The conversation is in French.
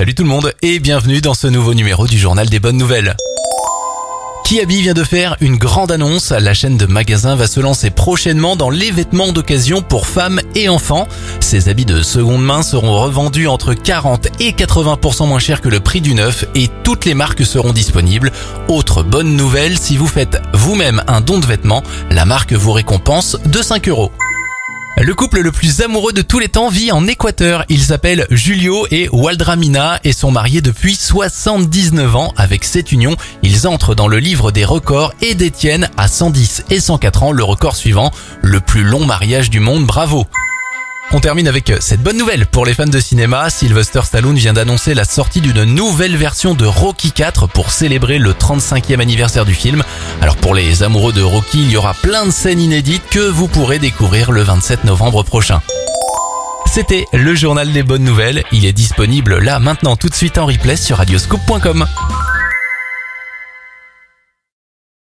Salut tout le monde et bienvenue dans ce nouveau numéro du journal des bonnes nouvelles. Kiabi vient de faire une grande annonce. La chaîne de magasins va se lancer prochainement dans les vêtements d'occasion pour femmes et enfants. Ces habits de seconde main seront revendus entre 40 et 80% moins cher que le prix du neuf et toutes les marques seront disponibles. Autre bonne nouvelle, si vous faites vous-même un don de vêtements, la marque vous récompense de 5 euros. Le couple le plus amoureux de tous les temps vit en Équateur. Ils s'appellent Julio et Waldramina et sont mariés depuis 79 ans. Avec cette union, ils entrent dans le livre des records et détiennent à 110 et 104 ans le record suivant, le plus long mariage du monde. Bravo on termine avec cette bonne nouvelle pour les fans de cinéma. Sylvester Stallone vient d'annoncer la sortie d'une nouvelle version de Rocky 4 pour célébrer le 35e anniversaire du film. Alors pour les amoureux de Rocky, il y aura plein de scènes inédites que vous pourrez découvrir le 27 novembre prochain. C'était le journal des bonnes nouvelles. Il est disponible là maintenant tout de suite en replay sur radioscope.com.